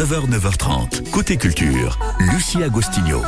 9h, 9h30. Côté culture, Lucie Agostinho.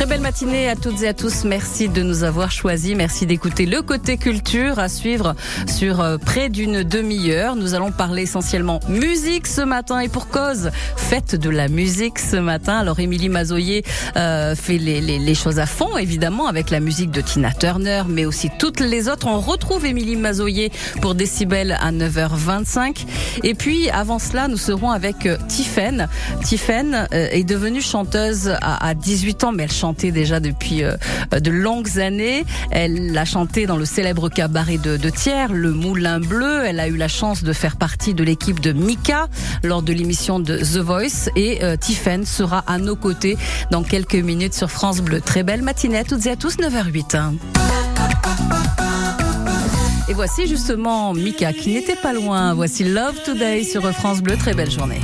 Très belle matinée à toutes et à tous. Merci de nous avoir choisis. Merci d'écouter le côté culture à suivre sur euh, près d'une demi-heure. Nous allons parler essentiellement musique ce matin et pour cause, fête de la musique ce matin. Alors Émilie Mazoyer euh, fait les, les, les, choses à fond évidemment avec la musique de Tina Turner, mais aussi toutes les autres. On retrouve Émilie Mazoyer pour Décibel à 9h25. Et puis avant cela, nous serons avec euh, Tiffen. Tiffen euh, est devenue chanteuse à, à 18 ans, mais elle chante déjà depuis euh, de longues années. Elle a chanté dans le célèbre cabaret de, de Thiers, le Moulin Bleu. Elle a eu la chance de faire partie de l'équipe de Mika lors de l'émission de The Voice. Et euh, Tiffen sera à nos côtés dans quelques minutes sur France Bleu. Très belle matinée à toutes et à tous, 9h08. Et voici justement Mika qui n'était pas loin. Voici Love Today sur France Bleu. Très belle journée.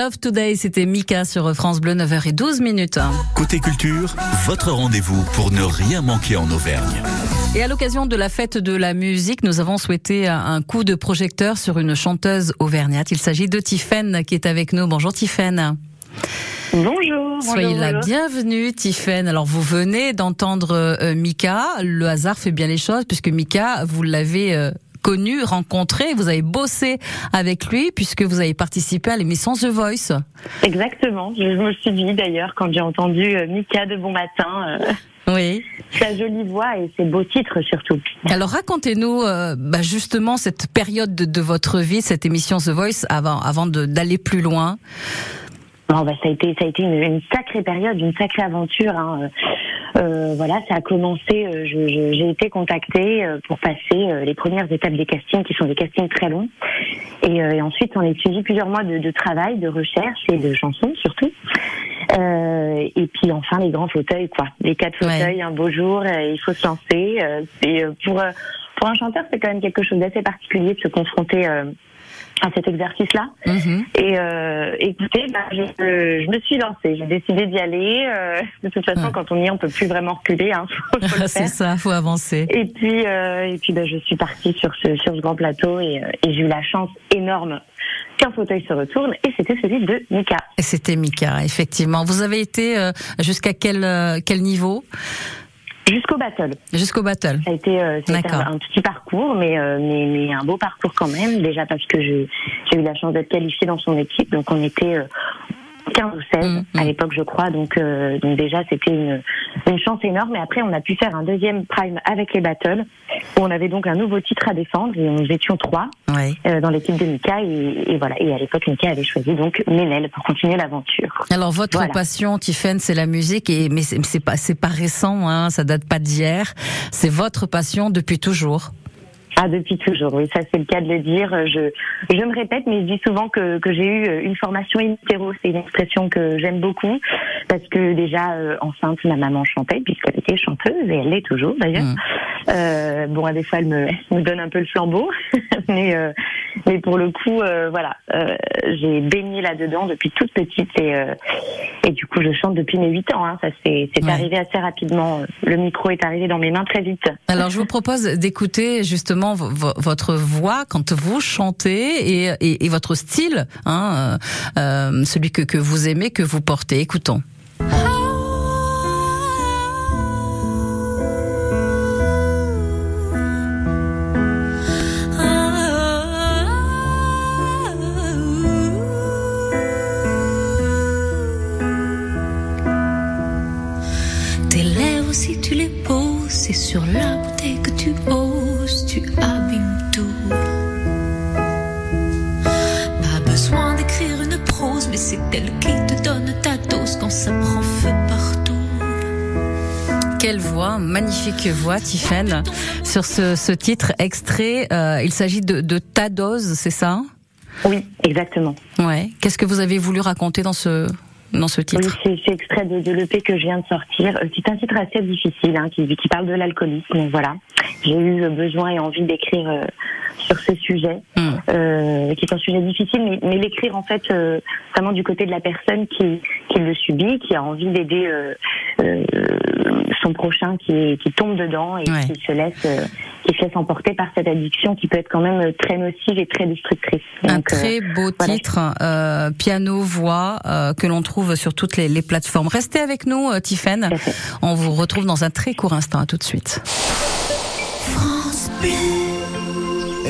Love Today, c'était Mika sur France Bleu, 9h12 minutes. Côté culture, votre rendez-vous pour ne rien manquer en Auvergne. Et à l'occasion de la fête de la musique, nous avons souhaité un coup de projecteur sur une chanteuse auvergnate. Il s'agit de Tiffaine qui est avec nous. Bonjour Tiffaine. Bonjour. Soyez bonjour, la bonjour. bienvenue, Tiffaine. Alors, vous venez d'entendre euh, Mika. Le hasard fait bien les choses puisque Mika, vous l'avez euh, connu, rencontré, vous avez bossé avec lui puisque vous avez participé à l'émission The Voice. Exactement. Je me suis dit d'ailleurs quand j'ai entendu euh, Mika de Bon Matin, euh, Oui. sa jolie voix et ses beaux titres surtout. Alors, racontez-nous euh, bah, justement cette période de, de votre vie, cette émission The Voice, avant, avant d'aller plus loin. Bon, bah, ça a été, ça a été une, une sacrée période, une sacrée aventure. hein. Euh, voilà, ça a commencé. euh, J'ai été contactée euh, pour passer euh, les premières étapes des castings, qui sont des castings très longs. Et, euh, et ensuite, on a suivi plusieurs mois de, de travail, de recherche et de chansons surtout. Euh, et puis enfin les grands fauteuils, quoi. Les quatre Ouais. fauteuils, un beau jour, euh, il faut se lancer. Euh, c'est euh, pour euh, pour un chanteur, c'est quand même quelque chose d'assez particulier de se confronter euh, à cet exercice-là. Mhm. Et euh, écoutez, bah, je, je me suis lancée. J'ai décidé d'y aller. Euh, de toute façon, Ouais. quand on y est, on peut plus vraiment reculer. Hein, C'est ça, faut avancer. Et puis, euh, et puis, bah, je suis partie sur ce sur ce grand plateau et, euh, et j'ai eu la chance énorme qu'un fauteuil se retourne et c'était celui de Mika. Et c'était Mika, effectivement. Vous avez été euh, jusqu'à quel, quel niveau? Jusqu'au battle. Jusqu'au battle. Ça a été, euh, ça a été D'accord. un, un petit parcours, mais, euh, mais, mais un beau parcours quand même. Déjà parce que j'ai j'ai eu la chance d'être qualifiée dans son équipe. Donc on était euh, 15 ou 16 Mhm. à l'époque, je crois. Donc, euh, donc déjà, c'était une, une chance énorme. Et après, on a pu faire un deuxième prime avec les battles, où on avait donc un nouveau titre à défendre. Et nous étions trois Oui. euh, dans l'équipe de Mika. Et, et voilà. Et à l'époque, Mika avait choisi donc Ménel pour continuer l'aventure. Alors votre Voilà. passion, Tiffaine, c'est la musique, et mais c'est c'est pas c'est pas récent, hein, ça date pas d'hier. C'est votre passion depuis toujours. Ah, depuis toujours, oui, ça c'est le cas de le dire. Je, je me répète, mais je dis souvent que, que j'ai eu une formation in utero. C'est une expression que j'aime beaucoup parce que déjà euh, enceinte, ma maman chantait puisqu'elle était chanteuse et elle l'est toujours d'ailleurs. Mm. Euh, bon, des fois, elle me, elle me donne un peu le flambeau, mais euh, mais pour le coup, euh, voilà, euh, j'ai baigné là-dedans depuis toute petite et euh, et du coup, je chante depuis mes 8 ans. Hein. Ça c'est c'est Ouais. arrivé assez rapidement. Le micro est arrivé dans mes mains très vite. Alors je vous propose d'écouter justement vo- vo- votre voix quand vous chantez et, votre style, hein, euh, euh, celui que vous aimez, que vous portez. Écoutons. Magnifique voix, Tiffaine, sur ce, ce titre extrait. euh, il s'agit de, de Ta dose, c'est ça? Oui, exactement. Ouais. Qu'est-ce que vous avez voulu raconter dans ce dans ce Oui, titre c'est c'est extrait de, de l'EP que je viens de sortir. Euh, C'est un titre assez difficile hein, qui, qui parle de l'alcoolisme. Voilà, j'ai eu besoin et envie d'écrire euh, sur ce sujet, Hmm. euh, qui est un sujet difficile, mais, mais l'écrire en fait euh, vraiment du côté de la personne qui, qui le subit, qui a envie d'aider son prochain qui, qui tombe dedans et Ouais. qui se laisse se laisse emporter par cette addiction qui peut être quand même très nocive et très destructrice. Un Donc, euh, très beau voilà. titre, euh, piano voix euh, que l'on trouve sur toutes les, les plateformes. Restez avec nous, euh, Tiffaine. On vous retrouve dans un très court instant. À tout de suite. France Bleu.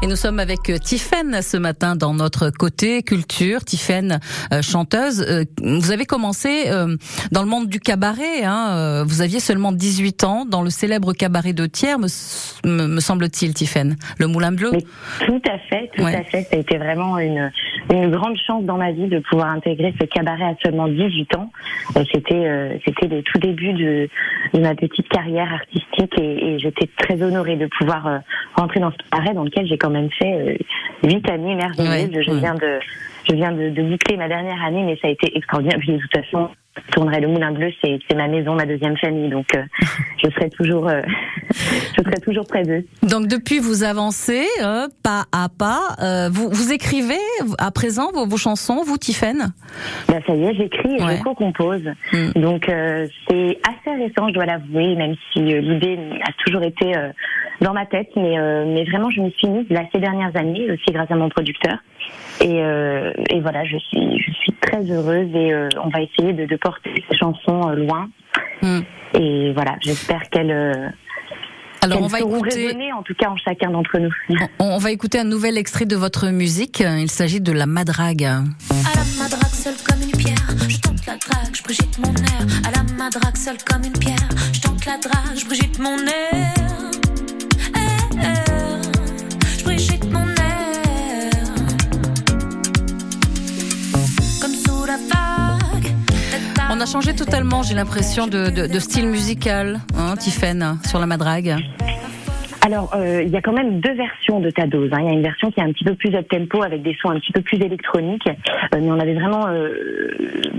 Et nous sommes avec euh, Tiffaine ce matin dans notre côté culture. Tiffaine, euh, chanteuse. Euh, vous avez commencé euh, dans le monde du cabaret. Hein, vous aviez seulement 18 ans dans le célèbre cabaret de Thiers, me, semble-t-il, Tiffaine. Le Moulin Bleu. Mais tout à fait, tout Ouais. à fait. Ça a été vraiment une, une grande chance dans ma vie de pouvoir intégrer ce cabaret à seulement 18 ans. C'était c'était le tout début de, de ma petite carrière artistique et, et j'étais très honorée de pouvoir rentrer dans ce cabaret dans lequel j'ai quand même fait euh, huit années merveilleuses. Ouais, Je ouais. viens de je viens de, de boucler ma dernière année, mais ça a été extraordinaire. Puis de toute façon, tournerai le Moulin Bleu, c'est ma maison, ma deuxième famille, donc euh, je serai toujours euh, je serai toujours près d'eux. Donc depuis, vous avancez euh, pas à pas. Vous, vous écrivez à présent vos, vos chansons, vous, Tiffaine Bah, ça y est, j'écris et Ouais. je co-compose. Mm. Donc c'est assez récent, je dois l'avouer, même si l'idée a toujours été dans ma tête, mais mais vraiment je me suis mise là ces dernières années aussi grâce à mon producteur. Et, et voilà, je suis je suis très heureuse et on va essayer de, de porter ces chansons euh, loin. Mm. Et voilà, j'espère qu'elles euh, Alors on va écouter. résonner en tout cas en chacun d'entre nous. On, on va écouter un nouvel extrait de votre musique. Il s'agit de la madrague. À la madrague, seule comme une pierre, je tente la drague, je brigite mon air. À la madrague, seule comme une pierre, je tente la drague, je brigite mon air. On a changé totalement, j'ai l'impression, de, style musical, hein, sur la madrague. Alors, euh, il y a quand même deux versions de ta dose. hein. Il y a une version qui est un petit peu plus up tempo avec des sons un petit peu plus électroniques, Euh, mais on avait vraiment euh,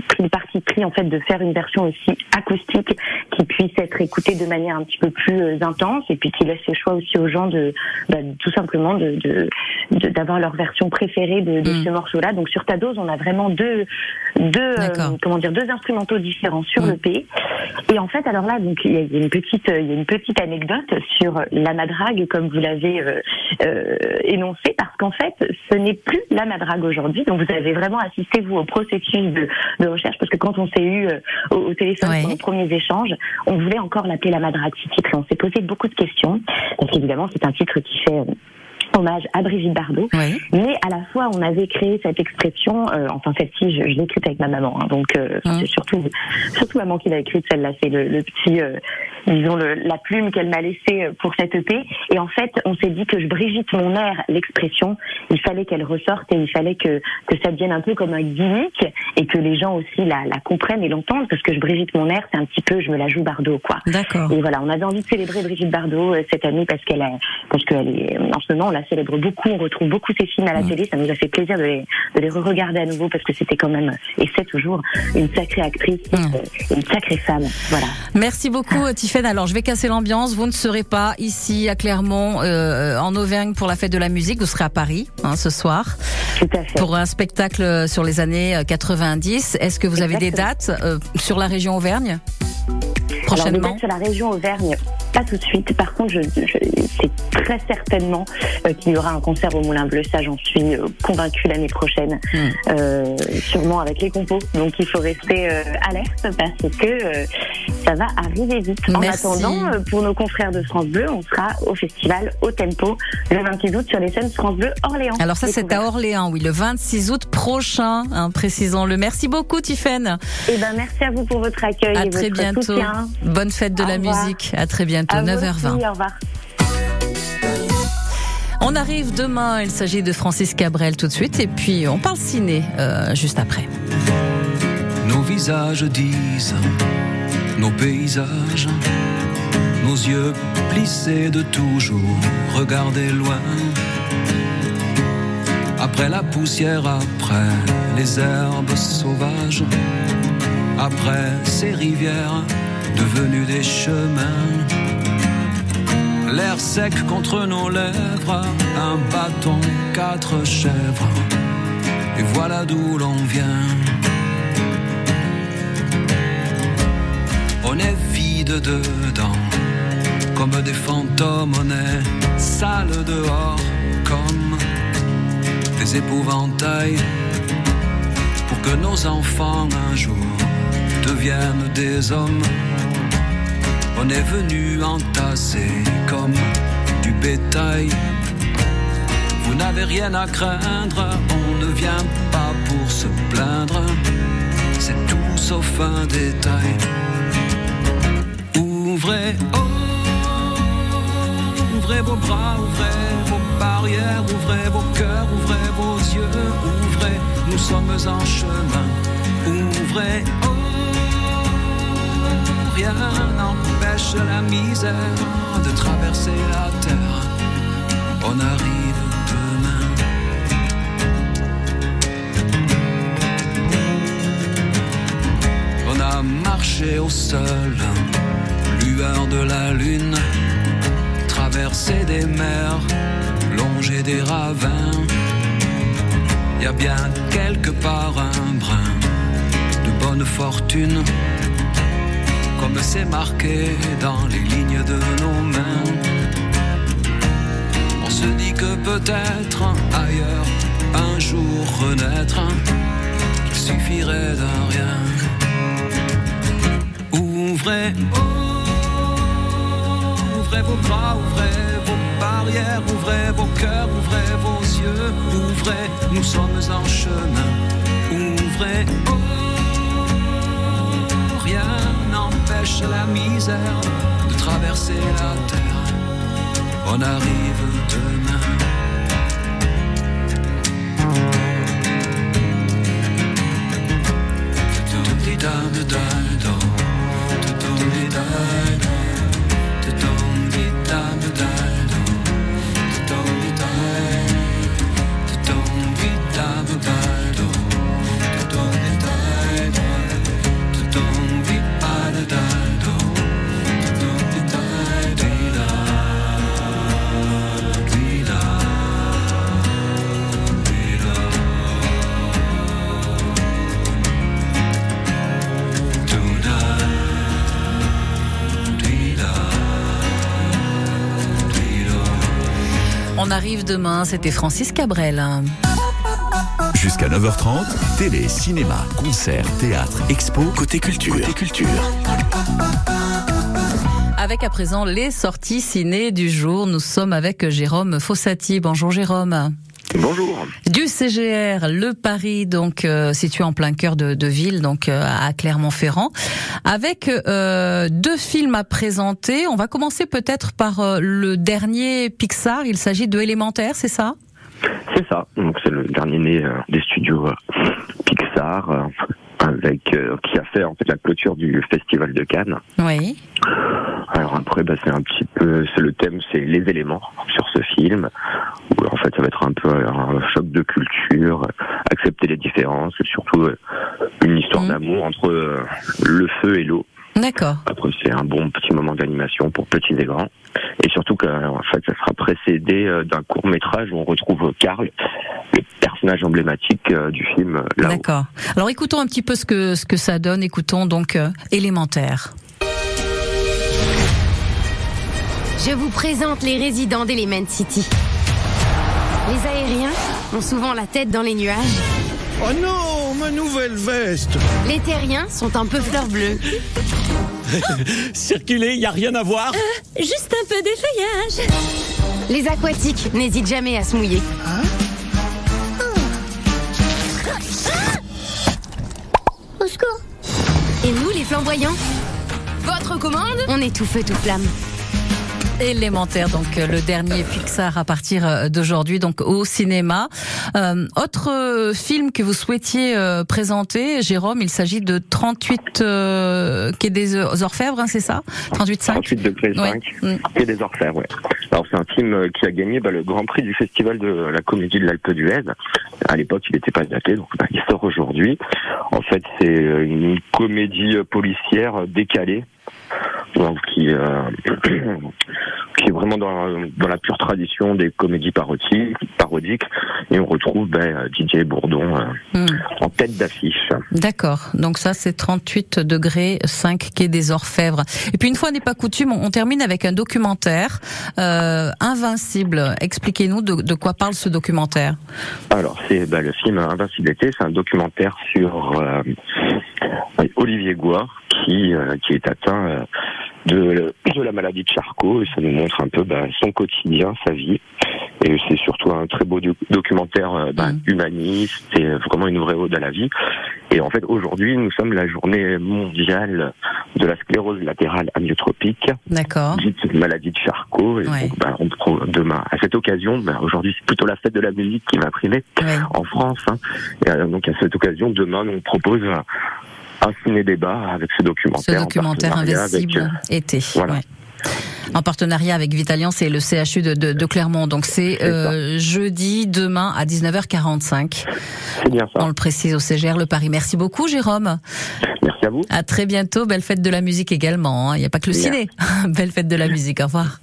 pris le parti pris en fait de faire une version aussi acoustique qui puisse être écoutée de manière un petit peu plus euh, intense et puis qui laisse le choix aussi aux gens de bah, tout simplement de de- de- d'avoir leur version préférée de, de Mm. ce morceau-là. Donc sur ta dose, on a vraiment deux deux euh, comment dire deux instrumentaux différents sur Mm. le P. Et en fait, alors là, donc il y a une petite, il y a une petite anecdote sur la madrague, comme vous l'avez euh, euh, énoncé, parce qu'en fait, ce n'est plus la madrague aujourd'hui. Donc vous avez vraiment assisté vous au processus de, de recherche, parce que quand on s'est eu euh, au, au téléphone Ouais. pour nos premiers échanges, on voulait encore l'appeler la madrague titre, et on s'est posé beaucoup de questions, parce qu'évidemment c'est un titre qui fait euh, hommage à Brigitte Bardot. Oui. Mais à la fois, on avait créé cette expression, euh, enfin celle-ci, je, je l'ai écrite avec ma maman, hein, donc euh, Hum. c'est surtout surtout maman qui l'a écrite celle-là, c'est le, le petit, euh, disons le, la plume qu'elle m'a laissée euh, pour cette EP. Et en fait, on s'est dit que je Brigitte mon air, l'expression, il fallait qu'elle ressorte et il fallait que que ça devienne un peu comme un gimmick et que les gens aussi la, la comprennent et l'entendent parce que je Brigitte mon air, c'est un petit peu, je me la joue Bardot quoi. D'accord. Et voilà, on avait envie de célébrer Brigitte Bardot euh, cette année parce qu'elle parce qu'elle est, en ce moment, on la célèbre beaucoup, on retrouve beaucoup ses films à la télé. Ça nous a fait plaisir de les, de les re-regarder à nouveau parce que c'était quand même, et c'est toujours, une sacrée actrice, Mm. euh, une sacrée femme. Voilà. Merci beaucoup, Tiffaine. Alors, je vais casser l'ambiance. Vous ne serez pas ici à Clermont, euh, en Auvergne, pour la fête de la musique. Vous serez à Paris hein, ce soir Tout à fait. pour un spectacle sur les années euh, 90. Est-ce que vous avez des dates euh, sur la région Auvergne? Alors, prochainement dates sur la région Auvergne, pas tout de suite. Par contre, je, je, c'est très certainement euh, qu'il y aura un concert au Moulin Bleu. Ça, j'en suis euh, convaincue l'année prochaine. Hmm. Euh, sûrement avec les compos. Donc, il faut rester euh, alerte parce que ça va arriver vite. En attendant, pour nos confrères de France Bleu, on sera au festival au Tempo le 26 août sur les scènes France Bleu Orléans. Alors ça, c'est à. Orléans, oui, le 26 août prochain, hein, précisons-le. Merci beaucoup, Tiffaine. Eh ben, merci à vous pour votre accueil À et très votre bientôt. soutien. Bonne fête de Au la revoir. musique. À très bientôt, À vous 9h20. aussi, au revoir. On arrive demain, il s'agit de Francis Cabrel tout de suite, et puis on parle ciné euh, juste après. Nos visages disent, nos paysages, nos yeux plissés de toujours regarder loin. Après la poussière, après les herbes sauvages, après ces rivières devenues des chemins. Sec contre nos lèvres, un bâton, quatre chèvres, et voilà d'où l'on vient. On est vide dedans, comme des fantômes, on est sale dehors, comme des épouvantails, pour que nos enfants un jour deviennent des hommes. On est venu entasser comme du bétail, Vous n'avez rien à craindre, on ne vient pas pour se plaindre. C'est tout sauf un détail. Ouvrez, ouvrez vos bras, ouvrez vos barrières, ouvrez vos cœurs, ouvrez vos yeux, ouvrez, nous sommes en chemin. Ouvrez, oh, rien n'empêche la misère de traverser la terre. On arrive demain. On a marché au sol, lueur de la lune, traversé des mers, longé des ravins. Y a bien quelque part un brin de bonne fortune, c'est marqué dans les lignes de nos mains. On se dit que peut-être ailleurs, un jour renaître, il suffirait d'un rien. Ouvrez, ouvrez vos bras, ouvrez vos barrières, ouvrez vos cœurs, ouvrez vos yeux, ouvrez, nous sommes en chemin. Ouvrez, la misère de traverser la terre. On arrive demain. Demain, c'était Francis Cabrel. Jusqu'à 9h30, télé, cinéma, concert, théâtre, expo, côté culture. Côté culture. Avec à présent les sorties ciné du jour, nous sommes avec Jérôme Fossati. Bonjour Jérôme. Bonjour. Du CGR, le Paris, donc euh, situé en plein cœur de, de ville, donc euh, à Clermont-Ferrand, avec euh, deux films à présenter. On va commencer peut-être par euh, le dernier Pixar. Il s'agit de Élémentaire, c'est ça? C'est ça. Donc c'est le dernier né euh, des studios euh, Pixar. Avec euh, qui a fait en fait la clôture du festival de Cannes. Oui. Alors après, bah, c'est un petit peu, c'est le thème, c'est les éléments sur ce film. Où en fait, ça va être un peu un choc de culture, accepter les différences, et surtout euh, une histoire Mhm. d'amour entre euh, le feu et l'eau. D'accord. Après, c'est un bon petit moment d'animation pour petits et grands. Et surtout que, en fait, ça sera précédé euh, d'un court métrage où on retrouve Karl, le personnage emblématique euh, du film euh, D'accord. Alors écoutons un petit peu ce que ce que ça donne. Écoutons donc euh, Élémentaire. Je vous présente les résidents d'Element City. Les aériens ont souvent la tête dans les nuages. Oh non, ma nouvelle veste Les terriens sont un peu fleur bleue. Circuler, y a rien à voir Juste un peu d'effeuillage. Les aquatiques n'hésitent jamais à se mouiller. Au secours Et nous, les flamboyants Votre commande? On est tout feu, tout flamme. Élémentaire, donc euh, le dernier Pixar à partir euh, d'aujourd'hui, donc au cinéma. Euh, autre euh, film que vous souhaitiez euh, présenter, Jérôme, il s'agit de 38 euh, Quai des Orfèvres, hein, c'est ça? 38 5 38 degrés 5 Ouais. Mm. et des Orfèvres, ouais. Alors c'est un film qui a gagné bah, le Grand Prix du Festival de la Comédie de l'Alpe d'Huez. À l'époque, il n'était pas daté, donc bah, il sort aujourd'hui. En fait, c'est une comédie policière décalée, donc qui euh, qui est vraiment dans, dans la pure tradition des comédies parodiques, parodiques. Et on retrouve euh, Didier Bourdon euh, Hmm. en tête d'affiche. D'accord. Donc ça, c'est 38 degrés 5 quai des Orfèvres. Et puis une fois n'est pas coutume, on on termine avec un documentaire euh, Invincible. Expliquez-nous de, de quoi parle ce documentaire. Alors, c'est bah, le film Invincibilité, c'est un documentaire sur euh, Olivier Gouard qui, euh, qui est atteint euh, de, de la maladie de Charcot et ça nous montre un peu bah, son quotidien, sa vie. Et c'est surtout un très beau doc- documentaire euh, bah, Mm. humaniste, c'est vraiment une vraie ode à la vie. Et en fait, aujourd'hui, nous sommes la journée mondiale de la sclérose latérale amyotropique, D'accord. dite maladie de Charcot. Et Ouais. donc, bah, on demain, à cette occasion, bah, aujourd'hui, c'est plutôt la fête de la musique qui va primer Ouais. en France. hein. Et euh, donc, à cette occasion, demain, on propose un, ciné-débat avec ce Ce documentaire. en documentaire partenariat avec, invincible euh, été. voilà. ouais. En partenariat avec Vitaliance et le CHU de, de, de Clermont. Donc c'est euh, jeudi, demain à 19h45. c'est bien On ça. le précise au CGR Le Paris. Merci beaucoup Jérôme. Merci à vous. À très bientôt. Belle fête de la musique également. hein. Il n'y a pas que le ciné. Belle fête de la musique. Au revoir.